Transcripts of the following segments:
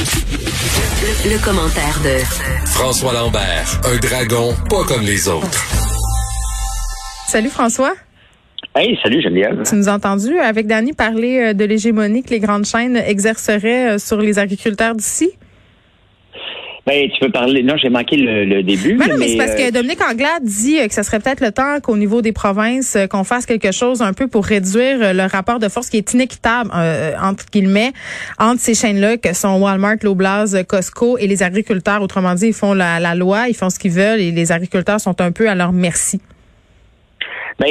Le, le commentaire de François Lambert, un dragon pas comme les autres. Salut François. Hey, salut Geneviève. Tu nous as entendu avec Dany parler euh, de l'hégémonie que les grandes chaînes exerceraient euh, sur les agriculteurs d'ici? Ben, tu peux parler. Non, j'ai manqué le, le début. Ben non, mais c'est parce euh, que Dominique Anglade dit euh, que ce serait peut-être le temps qu'au niveau des provinces, euh, qu'on fasse quelque chose un peu pour réduire euh, le rapport de force qui est inéquitable, euh, entre guillemets, entre ces chaînes-là que sont Walmart, Loblaws, Costco et les agriculteurs. Autrement dit, ils font la, la loi, ils font ce qu'ils veulent et les agriculteurs sont un peu à leur merci. Ben,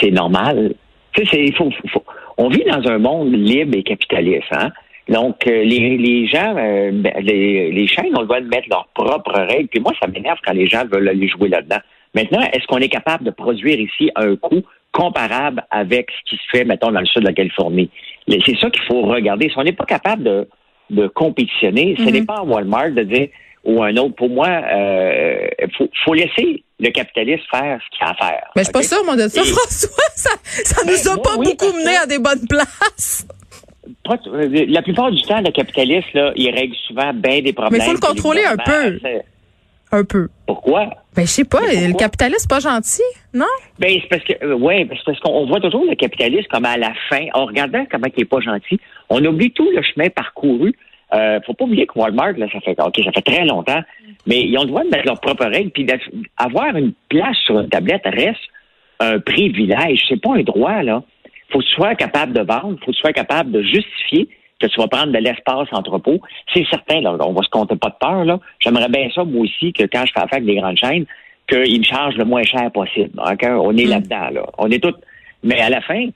c'est normal. Tu sais, c'est- il faut, faut- on vit dans un monde libre et capitaliste, hein. Donc, euh, les, les gens, euh, ben, les, les chaînes ont le droit de mettre leurs propres règles. Puis moi, ça m'énerve quand les gens veulent aller jouer là-dedans. Maintenant, est-ce qu'on est capable de produire ici un coût comparable avec ce qui se fait, mettons, dans le sud de la Californie? C'est ça qu'il faut regarder. Si on n'est pas capable de, de compétitionner, ce Mhm. n'est pas à Walmart de dire ou un autre. Pour moi, euh, faut, faut laisser le capitaliste faire ce qu'il a à faire. Mais suis pas sûre, moi, de ça, Et- François. Ça, ça nous Ben, a moi, pas oui, beaucoup mené à des bonnes places. Pas euh, la plupart du temps, le capitaliste, là, il règle souvent bien des problèmes. Mais faut le contrôler un peu. Un peu. Pourquoi? Ben, je sais pas, le capitaliste, pas gentil, non? Ben, c'est parce que, euh, ouais, c'est parce qu'on voit toujours le capitaliste comme à la fin, en regardant comment il est pas gentil, on oublie tout le chemin parcouru. Euh, faut pas oublier que Walmart, là, ça fait, ok, ça fait très longtemps, mais ils ont le droit de mettre leurs propres règles, puis d'avoir une place sur une tablette reste un privilège. C'est pas un droit, là. Faut que tu sois capable de vendre, faut que tu sois capable de justifier que tu vas prendre de l'espace entrepôt. C'est certain, là, on va se compter pas de peur, là. J'aimerais bien ça, moi aussi, que quand je fais affaire avec des grandes chaînes, qu'ils me chargent le moins cher possible. OK? On est Mm. là-dedans, là. On est tous. Mais à la fin,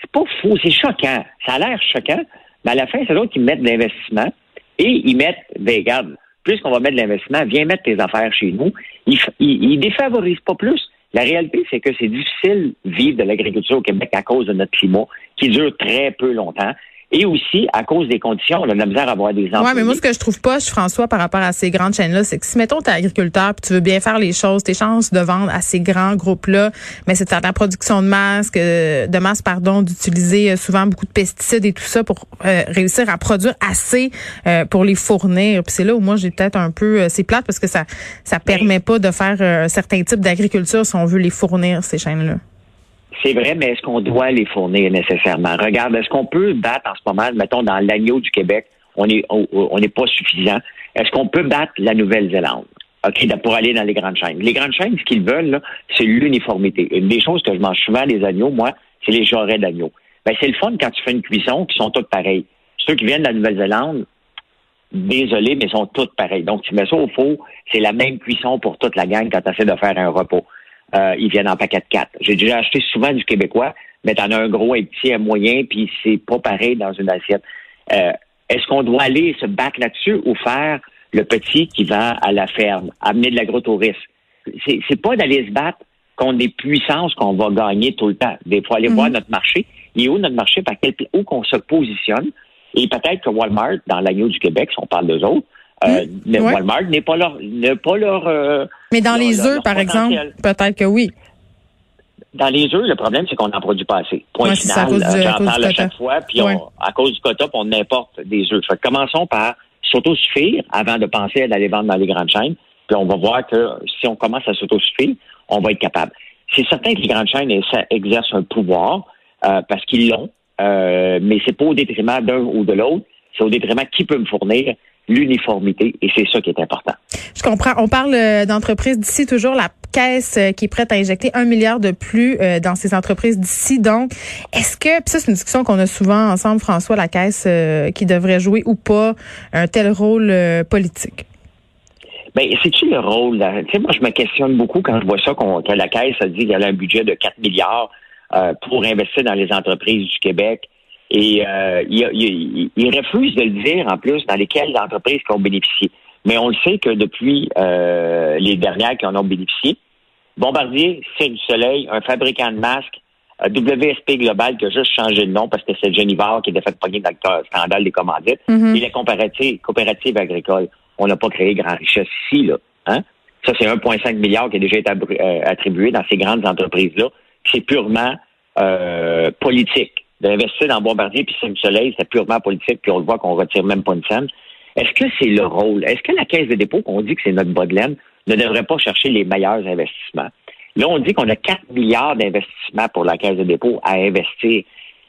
c'est pas faux, c'est choquant. Ça a l'air choquant, mais à la fin, c'est d'autres qui mettent de l'investissement et ils mettent, ben, regarde, puisqu'on va mettre de l'investissement, viens mettre tes affaires chez nous. Ils, ils, ils défavorisent pas plus. La réalité, c'est que c'est difficile de vivre de l'agriculture au Québec à cause de notre climat, qui dure très peu longtemps. Et aussi, à cause des conditions, on a de la misère à avoir des employés. Ouais, mais moi, ce que je trouve pas, François, par rapport à ces grandes chaînes-là, c'est que si, mettons, t'es agriculteur puis tu veux bien faire les choses, tes chances de vendre à ces grands groupes-là, mais c'est de faire de la production de masques, euh, de masse, pardon, d'utiliser euh, souvent beaucoup de pesticides et tout ça pour euh, réussir à produire assez euh, pour les fournir. Puis c'est là où moi, j'ai peut-être un peu, euh, c'est plate parce que ça, ça permet pas de faire euh, certains types d'agriculture si on veut les fournir, ces chaînes-là. C'est vrai, mais est-ce qu'on doit les fournir nécessairement? Regarde, est-ce qu'on peut battre en ce moment, mettons, dans l'agneau du Québec, on est on n'est pas suffisant. Est-ce qu'on peut battre la Nouvelle-Zélande? OK, pour aller dans les grandes chaînes. Les grandes chaînes, ce qu'ils veulent, c'est l'uniformité. Une des choses que je mange souvent des agneaux, moi, c'est les jarrets d'agneaux. Ben, c'est le fun quand tu fais une cuisson qui sont toutes pareilles. Ceux qui viennent de la Nouvelle-Zélande, désolé, mais ils sont toutes pareilles. Donc, tu mets ça au four, c'est la même cuisson pour toute la gang quand tu essaies de faire un repas. Euh, ils viennent en paquet de quatre. J'ai déjà acheté souvent du québécois, mais t'en as un gros, un petit, un moyen, puis c'est pas pareil dans une assiette. Euh, Est-ce qu'on doit aller se battre là-dessus ou faire le petit qui va à la ferme, amener de l'agrotourisme? C'est pas d'aller se battre contre des puissances qu'on va gagner tout le temps. Des fois, aller Mhm. voir notre marché. Il est où notre marché? Par quel, où qu'on se positionne? Et peut-être que Walmart, dans l'agneau du Québec, si on parle d'eux autres, euh, mais Ouais. Walmart n'est pas leur, n'est pas leur, euh, Mais dans leur- les œufs, par exemple, peut-être que oui. Dans les œufs, le problème, c'est qu'on n'en produit pas assez. Point Ouais, final. J'en parle à chaque fois. Puis Ouais. on- à cause du quota, on importe des œufs. Fait que commençons par s'autosuffire avant de penser à aller vendre dans les grandes chaînes. Puis on va voir que si on commence à s'autosuffire, on va être capable. C'est certain que les grandes chaînes exercent un pouvoir euh, parce qu'ils l'ont, euh, mais c'est pas au détriment d'un ou de l'autre. C'est au détriment qui peut me fournir l'uniformité et c'est ça qui est important. Je comprends. On parle euh, d'entreprises d'ici toujours. La caisse euh, qui est prête à injecter un milliard de plus euh, dans ces entreprises d'ici. Donc, est-ce que, puis ça c'est une discussion qu'on a souvent ensemble, François, la caisse euh, qui devrait jouer ou pas un tel rôle euh, politique? Ben, c'est-tu le rôle? là? Tu sais, moi, je me questionne beaucoup quand je vois ça, qu'on, que la Caisse a dit qu'elle a un budget de 4 milliards euh, pour investir dans les entreprises du Québec. Et euh, il, il, il refuse de le dire, en plus, dans lesquelles entreprises qui ont bénéficié. Mais on le sait que depuis euh, les dernières qui en ont bénéficié, Bombardier, c'est du Soleil, un fabricant de masques, euh, WSP Global qui a juste changé de nom parce que c'est Genivard qui était fait pogner dans le scandale des commandites, Mhm. et les coopératives, coopératives agricoles. On n'a pas créé grand richesse ici, là. Hein? Ça, c'est 1,5 milliard qui a déjà été euh, attribué dans ces grandes entreprises-là. C'est purement euh, politique. D'investir dans Bombardier puis le Soleil, c'est purement politique, puis on le voit qu'on retire même pas une scène. Est-ce que c'est le rôle? Est-ce que la Caisse de dépôt, qu'on dit que c'est notre bas ne devrait pas chercher les meilleurs investissements? Là, on dit qu'on a 4 milliards d'investissements pour la Caisse de dépôt à investir.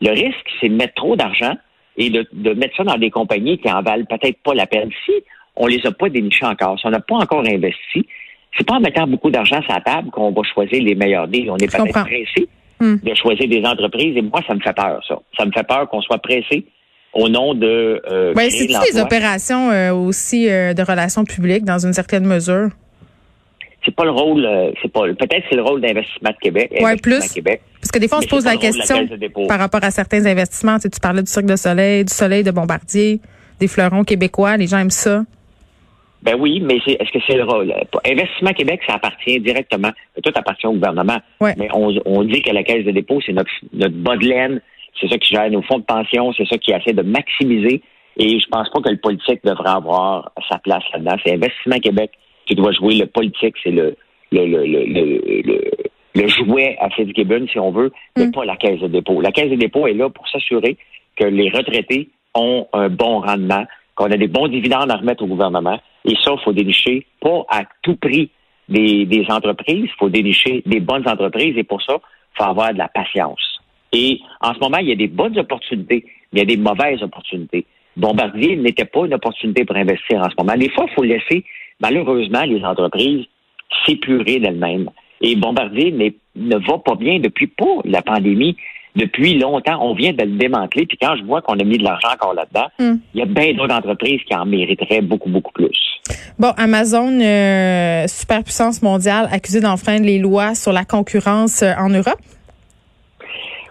Le risque, c'est de mettre trop d'argent et de, mettre ça dans des compagnies qui en valent peut-être pas la peine. Si on les a pas dénichés encore, si on n'a pas encore investi, c'est pas en mettant beaucoup d'argent sur la table qu'on va choisir les meilleurs deals. On est peut-être pressé hmm. de choisir des entreprises et moi, ça me fait peur, ça. Ça me fait peur qu'on soit pressé au nom de. Euh, ben, c'est des opérations euh, aussi euh, de relations publiques dans une certaine mesure? C'est pas le rôle, euh, c'est pas peut-être c'est le rôle d'investissement de Québec. Oui, plus. Québec, parce que des fois on se pose la question par rapport à certains investissements. Tu, tu parlais du Cirque de Soleil, du Soleil de Bombardier, des fleurons québécois. Les gens aiment ça. Ben oui, mais est-ce que c'est le rôle? Investissement Québec, ça appartient directement, tout appartient au gouvernement. Mais on, dit que la Caisse de dépôt, c'est notre, notre bas de laine, c'est ça qui gère nos fonds de pension, c'est ça qui essaie de maximiser. Et je pense pas que le politique devrait avoir sa place là-dedans. C'est Investissement Québec qui doit jouer. Le politique, c'est le, le, le, le, le, jouet à Fitzgibbon, si on veut, mais mm. pas la Caisse de dépôt. La Caisse de dépôt est là pour s'assurer que les retraités ont un bon rendement, qu'on a des bons dividendes à remettre au gouvernement. Et ça, il faut dénicher pas à tout prix des, entreprises, il faut dénicher des bonnes entreprises et pour ça, il faut avoir de la patience. Et en ce moment, il y a des bonnes opportunités, mais il y a des mauvaises opportunités. Bombardier n'était pas une opportunité pour investir en ce moment. Des fois, il faut laisser, malheureusement, les entreprises s'épurer d'elles-mêmes. Et Bombardier ne va pas bien depuis pas la pandémie. Depuis longtemps, on vient de le démanteler. Puis quand je vois qu'on a mis de l'argent encore là-dedans, hmm. il y a bien d'autres entreprises qui en mériteraient beaucoup, beaucoup plus. Bon, Amazon, euh, superpuissance mondiale, accusée d'enfreindre les lois sur la concurrence euh, en Europe.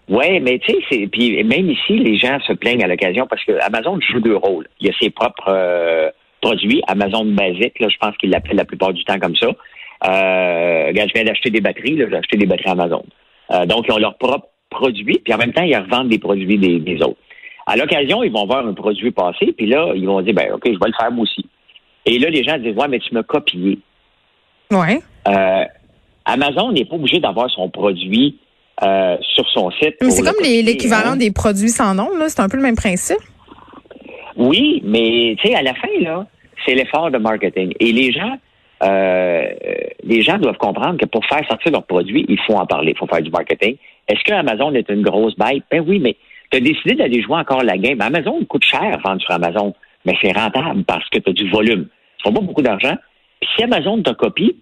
Oui, mais tu sais, puis même ici, les gens se plaignent à l'occasion parce que Amazon joue deux rôles. Il y a ses propres euh, produits, Amazon basique, là, je pense qu'il l'appelle la plupart du temps comme ça. Euh, je viens d'acheter des batteries, j'ai acheté des batteries Amazon. Euh, donc, ils ont leurs propres produits, puis en même temps, ils revendent des produits des, autres. À l'occasion, ils vont voir un produit passer, puis là, ils vont dire, ben, OK, je vais le faire moi aussi. Et là, les gens disent, ouais, mais tu m'as copié. Ouais. Euh, Amazon n'est pas obligé d'avoir son produit euh, sur son site. Mais c'est comme l'équivalent hein. des produits sans nom, là. C'est un peu le même principe. Oui, mais tu sais, à la fin, là, c'est l'effort de marketing. Et les gens, euh, les gens doivent comprendre que pour faire sortir leurs produits, il faut en parler, il faut faire du marketing. Est-ce que Amazon est une grosse bête? Ben oui, mais tu as décidé d'aller jouer encore la game. Amazon coûte cher vendre sur Amazon, mais c'est rentable parce que tu as du volume. Ça pas beaucoup d'argent. Puis si Amazon te copie,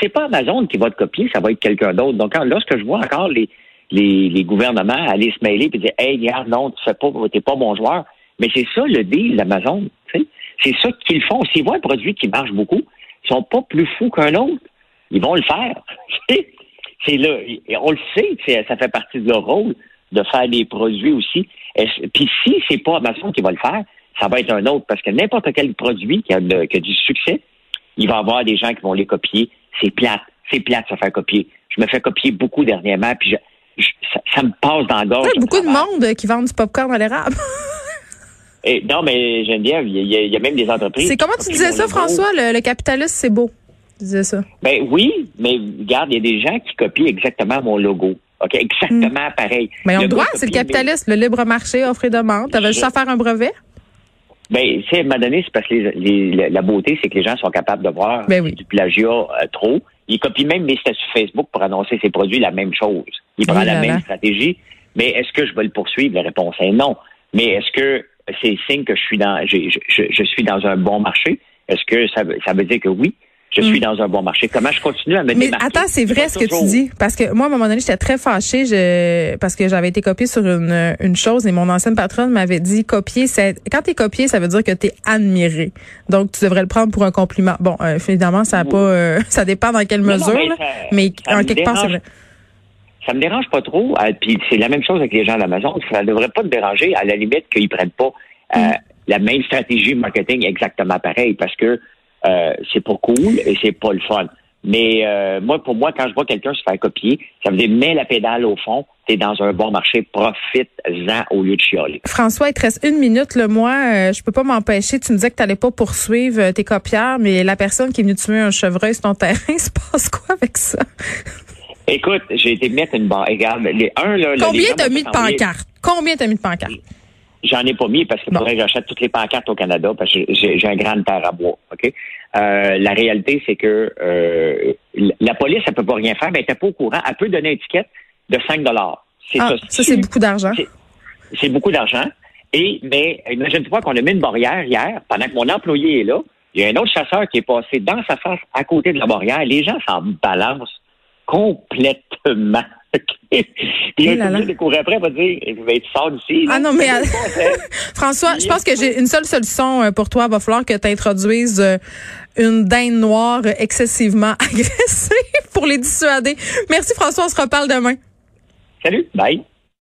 c'est pas Amazon qui va te copier, ça va être quelqu'un d'autre. Donc, lorsque je vois encore les, les, gouvernements aller se mêler et dire Hey, regarde, non, tu fais pas, t'es pas bon joueur. Mais c'est ça le deal d'Amazon. C'est ça qu'ils font. S'ils voient un produit qui marche beaucoup, ils sont pas plus fous qu'un autre. Ils vont le faire. c'est là. On le sait, ça fait partie de leur rôle de faire des produits aussi. Puis si c'est pas Amazon qui va le faire, ça va être un autre. Parce que n'importe quel produit qui a, qui a du succès, il va y avoir des gens qui vont les copier c'est plate. C'est plate de se faire copier. Je me fais copier beaucoup dernièrement, puis ça, me passe dans la gorge. Il y a beaucoup de monde qui vendent du popcorn à l'érable. Et, non, mais Geneviève, il y, a, il y a même des entreprises. C'est comment tu disais ça, François? Le, capitaliste, c'est beau. Tu disais ça. Ben oui, mais regarde, il y a des gens qui copient exactement mon logo. OK, exactement hmm. pareil. Mais on doit, c'est le capitaliste, le libre marché, offre et demande. T'avais juste à faire un brevet? Ben, tu sais, à un moment donné, c'est parce que la beauté, c'est que les gens sont capables de voir ben du plagiat euh, trop. Ils copient même mes statuts Facebook pour annoncer ses produits la même chose. Ils prennent la même stratégie. Mais est-ce que je vais le poursuivre? La réponse est non. Mais est-ce que c'est signe que je suis dans, je, je suis dans un bon marché? Est-ce que ça, ça veut dire que oui? Je suis mm. dans un bon marché. Comment je continue à me Mais attends, c'est vrai ce que tu dis. Parce que moi, à un moment donné, j'étais très fâchée je, parce que j'avais été copiée sur une, une chose et mon ancienne patronne m'avait dit copier, c'est quand t'es copié, ça veut dire que t'es admiré. Donc, tu devrais le prendre pour un compliment. Bon, euh, évidemment, ça a pas, euh, ça dépend dans quelle mesure, mais, en quelque part, c'est vrai. Ça me dérange pas trop. Euh, puis c'est la même chose avec les gens d'Amazon. Ça ne devrait pas te déranger, à la limite, qu'ils prennent pas euh, mm. la même stratégie marketing exactement pareil, parce que euh, c'est pas cool et c'est pas le fun. Mais euh, moi, pour moi, quand je vois quelqu'un se faire copier, ça veut dire mets la pédale au fond, t'es dans un bon marché, profite-en au lieu de chialer. François, il te reste une minute. Le moi, euh, je peux pas m'empêcher. Tu me disais que tu n'allais pas poursuivre tes copieurs, mais la personne qui est venue tuer un chevreuil sur ton terrain, se passe quoi avec ça? Écoute, j'ai été mettre une barre. Regarde, les un là. Combien t'as mis de pancartes? Combien t'as mis de pancartes? J'en ai pas mis parce Bon. faudrait que j'achète toutes les pancartes au Canada parce que j'ai un grand terre à bois. OK? Euh, la réalité, c'est que euh, la police, elle peut pas rien faire, mais elle n'était pas au courant. Elle peut donner une étiquette de 5 C'est Ah, ça, c'est beaucoup d'argent. C'est- c'est beaucoup d'argent. Et mais imagine-toi qu'on a mis une barrière hier, pendant que mon employé est là, il y a un autre chasseur qui est passé dans sa face à côté de la barrière. Les gens s'en balancent complètement. Puis là après, va dire, vais être sort d'ici. Ah non, mais-. François, je pense que j'ai une seule solution euh, pour toi. Il va falloir que tu introduises euh, une dinde noire excessivement agressive pour les dissuader. Merci François, on se reparle demain. Salut, bye.